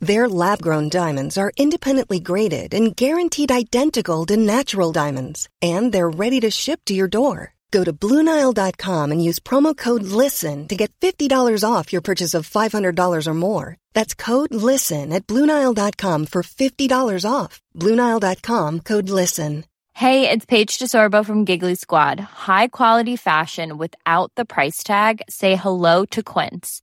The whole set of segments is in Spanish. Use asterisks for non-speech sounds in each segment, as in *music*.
Their lab grown diamonds are independently graded and guaranteed identical to natural diamonds, and they're ready to ship to your door. Go to BlueNile.com and use promo code LISTEN to get $50 off your purchase of $500 or more. That's code LISTEN at BlueNile.com for $50 off. BlueNile.com code LISTEN. Hey, it's Paige DeSorbo from Giggly Squad. High quality fashion without the price tag? Say hello to Quince.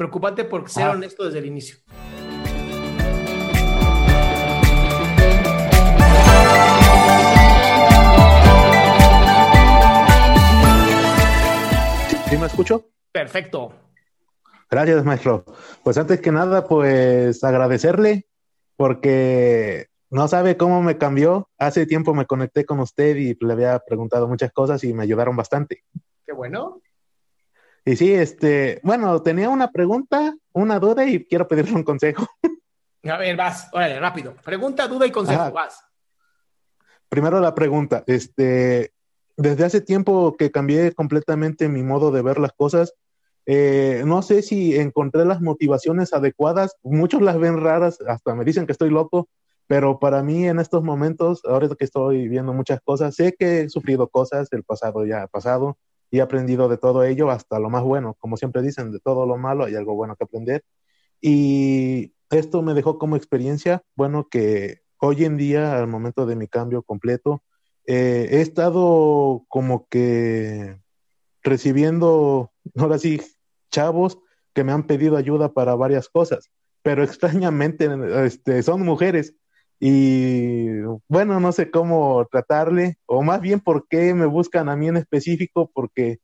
Preocúpate por ser Ah. honesto desde el inicio. ¿Sí me escucho? Perfecto. Gracias, maestro. Pues antes que nada, pues agradecerle porque no sabe cómo me cambió. Hace tiempo me conecté con usted y le había preguntado muchas cosas y me ayudaron bastante. Qué bueno. Y sí, este, bueno, tenía una pregunta, una duda y quiero pedirle un consejo. *laughs* A ver, vas. Órale, rápido. Pregunta, duda y consejo. Ajá. Vas. Primero la pregunta, este, desde hace tiempo que cambié completamente mi modo de ver las cosas, eh, no sé si encontré las motivaciones adecuadas. Muchos las ven raras, hasta me dicen que estoy loco, pero para mí en estos momentos, ahora que estoy viendo muchas cosas, sé que he sufrido cosas, el pasado ya ha pasado y he aprendido de todo ello hasta lo más bueno. Como siempre dicen, de todo lo malo hay algo bueno que aprender. Y esto me dejó como experiencia, bueno, que hoy en día, al momento de mi cambio completo, eh, he estado como que recibiendo, ahora sí, chavos que me han pedido ayuda para varias cosas, pero *laughs* extrañamente este, son mujeres y bueno, no sé cómo tratarle, o más bien por qué me buscan a mí en específico, porque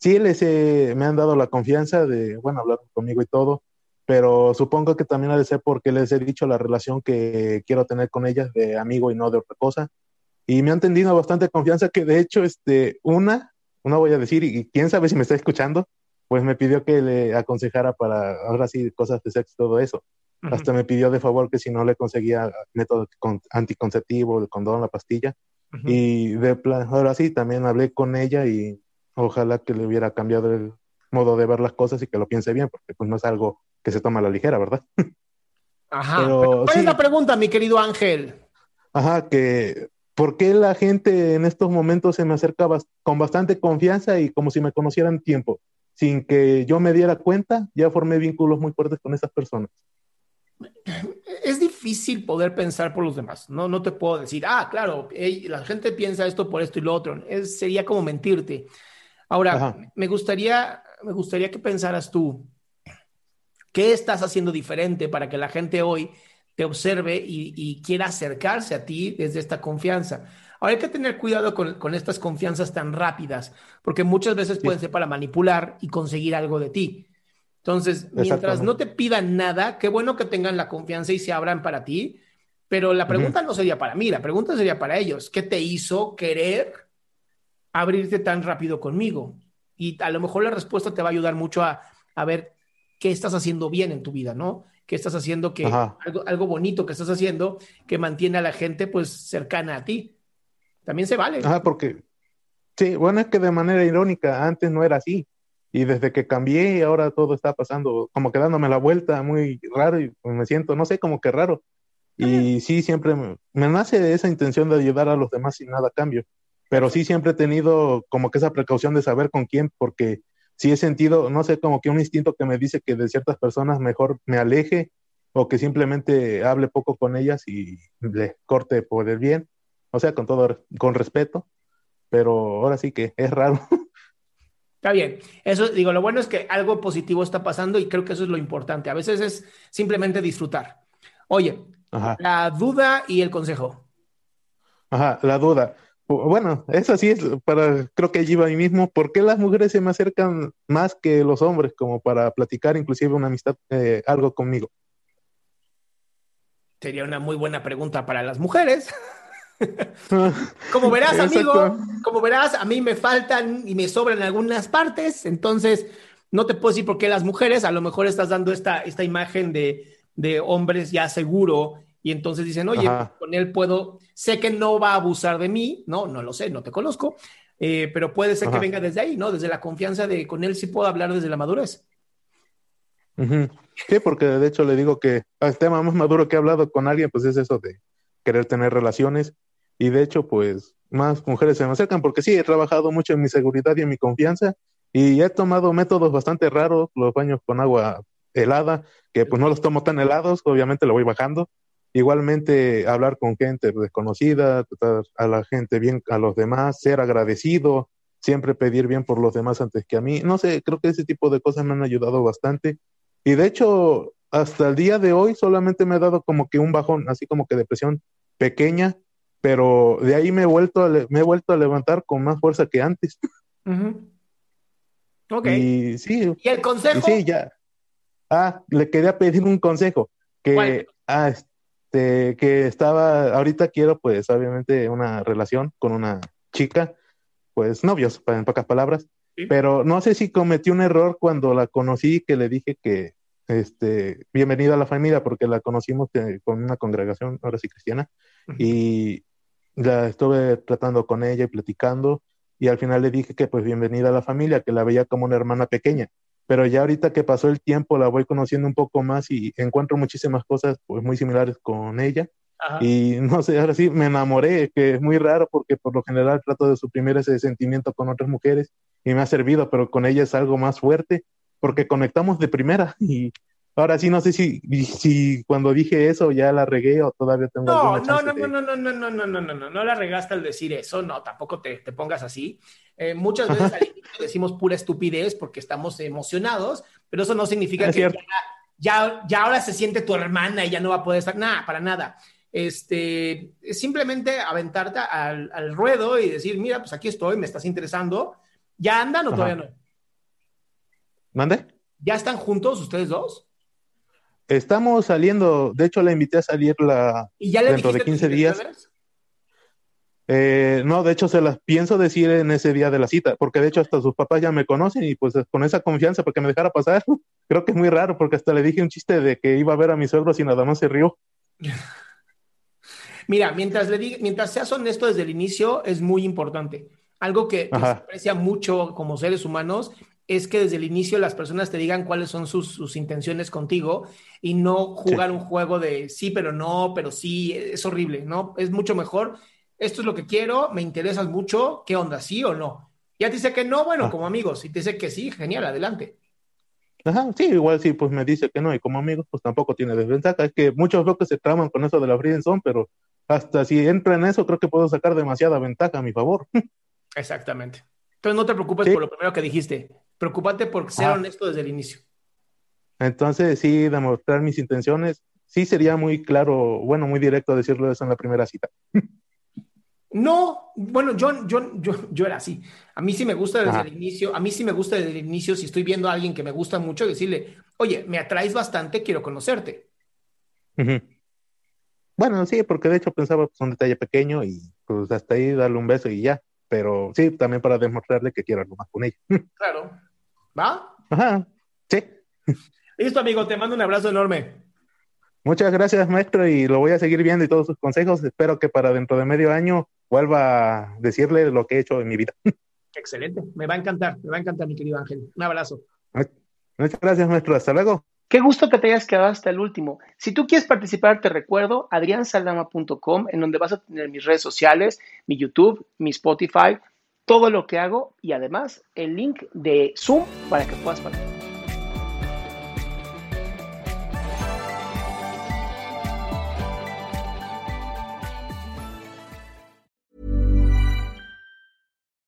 sí les he- me han dado la confianza de, bueno, hablar conmigo y todo, pero supongo que también ha de ser porque les he dicho la relación que quiero tener con ellas de amigo y no de otra cosa. Y me han tenido bastante confianza que de hecho, este, una, una voy a decir, y quién sabe si me está escuchando, pues me pidió que le aconsejara para, ahora sí, cosas de sexo y todo eso. Ujú. Hasta me pidió de favor que si no le conseguía método con- anticonceptivo, el condón, la pastilla. Ujú. Y de plan, ahora sí, también hablé con ella y ojalá que le hubiera cambiado el modo de ver las cosas y que lo piense bien, porque pues no es algo que se toma a la ligera, ¿verdad? *laughs* Ajá. Pero ¿Cuál es sí. la pregunta, mi querido Ángel? Ajá, que ¿por qué la gente en estos momentos se me acerca bas- con bastante confianza y como si me conocieran tiempo? Sin que yo me diera cuenta, ya formé vínculos muy fuertes con esas personas. Es difícil poder pensar por los demás. No, no te puedo decir, ah, claro, la gente piensa esto por esto y lo otro. Es, sería como mentirte. Ahora, Ajá. me gustaría, me gustaría que pensaras tú, ¿qué estás haciendo diferente para que la gente hoy te observe y, y quiera acercarse a ti desde esta confianza? Ahora hay que tener cuidado con, con estas confianzas tan rápidas, porque muchas veces pueden ser para manipular y conseguir algo de ti. Entonces, mientras no te pidan nada, qué bueno que tengan la confianza y se abran para ti, pero la pregunta no sería para mí, la pregunta sería para ellos. ¿Qué te hizo querer abrirte tan rápido conmigo? Y a lo mejor la respuesta te va a ayudar mucho a, a ver qué estás haciendo bien en tu vida, ¿no? ¿Qué estás haciendo que algo, algo bonito que estás haciendo que mantiene a la gente pues cercana a ti? También se vale. Ajá, porque sí, bueno, es que de manera irónica, antes no era así. Y desde que cambié, ahora todo está pasando, como que dándome la vuelta muy raro y me siento, no sé, como que raro. Y sí, siempre me, me nace esa intención de ayudar a los demás sin nada a cambio. Pero sí siempre he tenido como que esa precaución de saber con quién, porque sí he sentido, no sé, como que un instinto que me dice que de ciertas personas mejor me aleje o que simplemente hable poco con ellas y le corte por el bien, o sea, con todo, con respeto, pero ahora sí que es raro. *laughs* Está bien. Eso, digo, lo bueno es que algo positivo está pasando y creo que eso es lo importante. A veces es simplemente disfrutar. Oye, la duda y el consejo. Ajá, la duda. Bueno, eso sí es para, creo que allí va ahí mismo. ¿Por qué las mujeres se me acercan más que los hombres como para platicar inclusive una amistad, eh, algo conmigo? Sería una muy buena pregunta para las mujeres. *laughs* *laughs* como verás, amigo, como verás, a mí me faltan y me sobran algunas partes, entonces no te puedo decir por qué las mujeres, a lo mejor estás dando esta, esta imagen de, de hombres ya seguro y entonces dicen, oye, con él puedo, sé que no va a abusar de mí, no, no lo sé, no te conozco, eh, pero puede ser que venga desde ahí, ¿no? Desde la confianza de con él sí puedo hablar desde la madurez. Sí, porque de hecho le digo que el tema más maduro que he hablado con alguien, pues es eso de querer tener relaciones y de hecho, pues más mujeres se me acercan porque sí, he trabajado mucho en mi seguridad y en mi confianza y he tomado métodos bastante raros, los baños con agua helada, que pues no los tomo tan helados, obviamente lo voy bajando. Igualmente hablar con gente desconocida, tratar a la gente bien, a los demás, ser agradecido, siempre pedir bien por los demás antes que a mí. No sé, creo que ese tipo de cosas me han ayudado bastante. Y de hecho, hasta el día de hoy solamente me ha dado como que un bajón, así como que depresión pequeña, pero de ahí me he vuelto a, me he vuelto a levantar con más fuerza que antes. Ok. Y sí. ¿Y el consejo? sí, ya. Ah, le quería pedir un consejo. Que, ah, este, que estaba, ahorita quiero, pues, obviamente, una relación con una chica, pues, novios, en pocas palabras. Pero no sé si cometí un error cuando la conocí, que le dije que, este, bienvenida a la familia, porque la conocimos eh, con una congregación, ahora sí cristiana, y la estuve tratando con ella y platicando y al final le dije que pues bienvenida a la familia, que la veía como una hermana pequeña. Pero ya ahorita que pasó el tiempo la voy conociendo un poco más y encuentro muchísimas cosas pues muy similares con ella. Y no sé, ahora sí me enamoré, que es muy raro porque por lo general trato de suprimir ese sentimiento con otras mujeres y me ha servido, pero con ella es algo más fuerte porque conectamos de primera *laughs* y Ahora sí, no sé si, si cuando dije eso ya la regué o todavía tengo no, alguna chance no, no, no, no, no, no, no, no, no, no, no la regaste al decir eso, no, tampoco te, te pongas así. Eh, muchas veces al *laughs* inicio decimos pura estupidez porque estamos emocionados, pero eso no significa que ya, ya, ya, ahora se siente tu hermana y ya no va a poder estar, nada, para nada. Este, es simplemente aventarte al, al, ruedo y decir, mira, pues aquí estoy, me estás interesando. ¿Ya andan o todavía no? ¿Mande? ¿Ya están juntos ustedes dos? Estamos saliendo, de hecho la invité a salir la, dentro de 15 días. Eh, no, de hecho se las pienso decir en ese día de la cita, porque de hecho hasta sus papás ya me conocen y pues con esa confianza porque me dejara pasar, *laughs* creo que es muy raro porque hasta le dije un chiste de que iba a ver a mis suegros y nada más se rió. *laughs* Mira, mientras le diga, mientras seas honesto desde el inicio es muy importante. Algo que, que se aprecia mucho como seres humanos es que desde el inicio las personas te digan cuáles son sus, intenciones contigo y no jugar un juego de sí, pero no, pero sí, es horrible, ¿no? Es mucho mejor, esto es lo que quiero, me interesas mucho, ¿qué onda, sí o no? Ya te dice que no, bueno, ah. como amigos, y te dice que sí, genial, adelante. Ajá, sí, igual sí, pues me dice que no, y como amigos, pues tampoco tiene desventaja. Es que muchos veo que se traman con eso de la son pero hasta si entra en eso, creo que puedo sacar demasiada ventaja a mi favor. *laughs* Exactamente. Entonces no te preocupes por lo primero que dijiste. Preocúpate por ser honesto desde el inicio. Entonces, sí, demostrar mis intenciones, sí sería muy claro, bueno, muy directo decirlo eso en la primera cita. No, bueno, yo, yo, yo, yo era así. A mí sí me gusta desde el inicio, a mí sí me gusta desde el inicio, si estoy viendo a alguien que me gusta mucho, decirle, oye, me atraes bastante, quiero conocerte. Bueno, sí, porque de hecho pensaba que es un detalle pequeño y pues hasta ahí darle un beso y ya. Pero sí, también para demostrarle que quiero algo más con ella. Claro. ¿Va? Ajá, sí. Listo, amigo, te mando un abrazo enorme. Muchas gracias, maestro, y lo voy a seguir viendo y todos sus consejos. Espero que para dentro de medio año vuelva a decirle lo que he hecho en mi vida. *laughs* Excelente, me va a encantar, me va a encantar, mi querido Ángel. Un abrazo. Muchas gracias, maestro. Hasta luego. Qué gusto que te hayas quedado hasta el último. Si tú quieres participar, te recuerdo adriansaldama.com, en donde vas a tener mis redes sociales, mi YouTube, mi Spotify, todo lo que hago y además el link de Zoom para que puedas participar.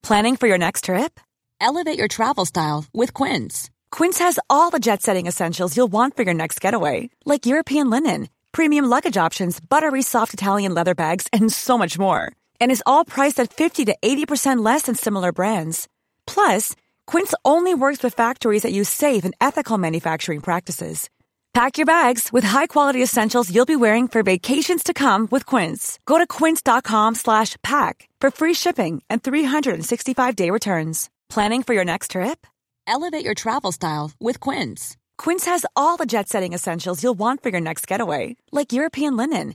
Planning for your next trip? Elevate your travel style with Quince. Quince has all the jet-setting essentials you'll want for your next getaway, like European linen, premium luggage options, buttery soft Italian leather bags, and so much more and is all priced at 50 to 80% less than similar brands. Plus, Quince only works with factories that use safe and ethical manufacturing practices. Pack your bags with high-quality essentials you'll be wearing for vacations to come with Quince. Go to quince.com slash pack for free shipping and 365-day returns. Planning for your next trip? Elevate your travel style with Quince. Quince has all the jet-setting essentials you'll want for your next getaway, like European linen,